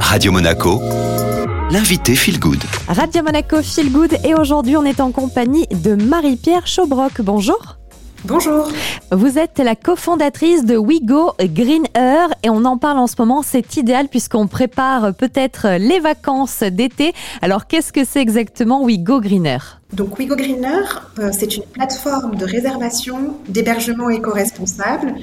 Radio Monaco, l'invité Feel Good. Radio Monaco Feel Good et aujourd'hui on est en compagnie de Marie-Pierre Chaubroc. Bonjour. Bonjour. Vous êtes la cofondatrice de WeGo Green Air et on en parle en ce moment. C'est idéal puisqu'on prépare peut-être les vacances d'été. Alors qu'est-ce que c'est exactement WeGo Green Air? Donc WeGo Greener, euh, c'est une plateforme de réservation d'hébergement éco-responsable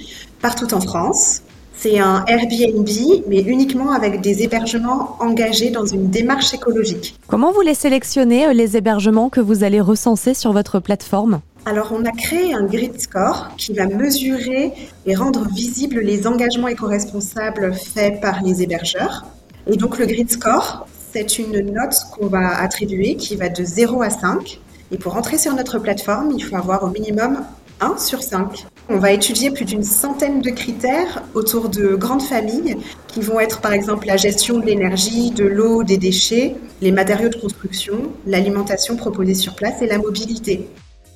partout en France. C'est un Airbnb, mais uniquement avec des hébergements engagés dans une démarche écologique. Comment vous les sélectionnez, euh, les hébergements que vous allez recenser sur votre plateforme? Alors, on a créé un grid score qui va mesurer et rendre visibles les engagements éco-responsables faits par les hébergeurs. Et donc, le grid score, c'est une note qu'on va attribuer qui va de 0 à 5. Et pour entrer sur notre plateforme, il faut avoir au minimum 1 sur 5. On va étudier plus d'une centaine de critères autour de grandes familles qui vont être par exemple la gestion de l'énergie, de l'eau, des déchets, les matériaux de construction, l'alimentation proposée sur place et la mobilité.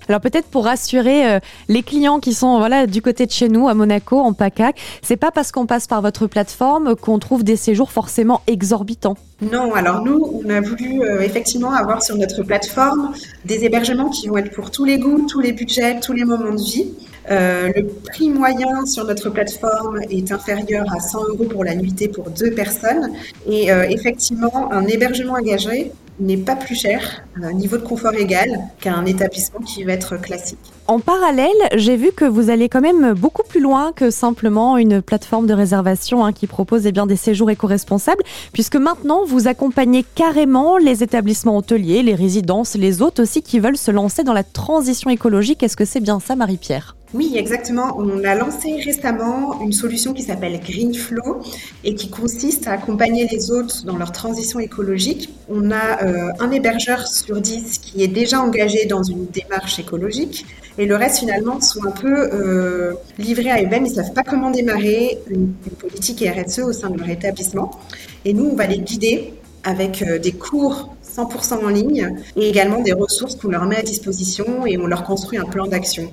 Alors peut-être pour rassurer euh, les clients qui sont voilà du côté de chez nous à Monaco en PACAC, c'est pas parce qu'on passe par votre plateforme qu'on trouve des séjours forcément exorbitants. Non, alors nous, on a voulu euh, effectivement avoir sur notre plateforme des hébergements qui vont être pour tous les goûts, tous les budgets, tous les moments de vie. Euh, le prix moyen sur notre plateforme est inférieur à 100 euros pour la nuitée pour deux personnes. Et effectivement, un hébergement engagé n'est pas plus cher, un niveau de confort égal qu'un établissement qui va être classique. En parallèle, j'ai vu que vous allez quand même beaucoup plus loin que simplement une plateforme de réservation hein, qui propose eh des séjours éco-responsables, puisque maintenant vous accompagnez carrément les établissements hôteliers, les résidences, les hôtes aussi qui veulent se lancer dans la transition écologique. Est-ce que c'est bien ça, Marie-Pierre? Oui, exactement. On a lancé récemment une solution qui s'appelle Greenflow et qui consiste à accompagner les hôtes dans leur transition écologique. On a euh, un hébergeur sur dix qui est déjà engagé dans une démarche écologique et le reste finalement sont un peu euh, livrés à eux-mêmes. Ils ne savent pas comment démarrer une, politique RSE au sein de leur établissement. Et nous, on va les guider avec euh, des cours 100% en ligne et également des ressources qu'on leur met à disposition et on leur construit un plan d'action.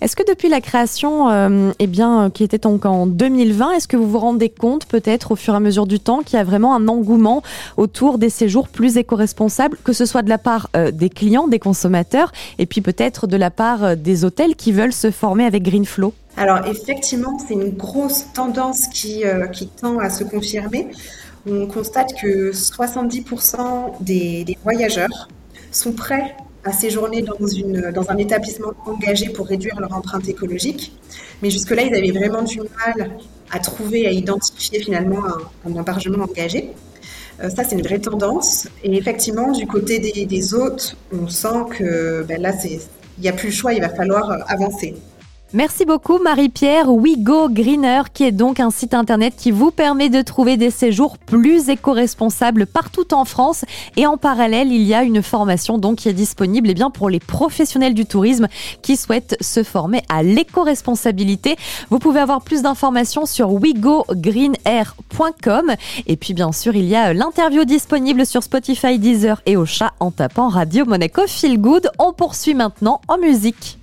Est-ce que depuis la création, euh, eh bien, euh, qui était donc en 2020, est-ce que vous vous rendez compte peut-être au fur et à mesure du temps qu'il y a vraiment un engouement autour des séjours plus éco-responsables, que ce soit de la part euh, des clients, des consommateurs, et puis peut-être de la part des hôtels qui veulent se former avec Greenflow? Alors effectivement, c'est une grosse tendance qui, tend à se confirmer. On constate que 70% des, des voyageurs sont prêts à séjourner dans, une, dans un établissement engagé pour réduire leur empreinte écologique. Mais jusque-là, ils avaient vraiment du mal à trouver, à identifier finalement un, un hébergement engagé. Euh, ça, c'est une vraie tendance. Et effectivement, du côté des, des hôtes, on sent que ben là, il n'y a plus le choix, il va falloir avancer. Merci beaucoup Marie-Pierre. WeGo Greener, qui est donc un site internet qui vous permet de trouver des séjours plus éco-responsables partout en France. Et en parallèle, il y a une formation donc qui est disponible eh bien, pour les professionnels du tourisme qui souhaitent se former à l'éco-responsabilité. Vous pouvez avoir plus d'informations sur wegogreenair.com. Et puis bien sûr, il y a l'interview disponible sur Spotify, Deezer et au chat en tapant Radio Monaco Feel Good. On poursuit maintenant en musique.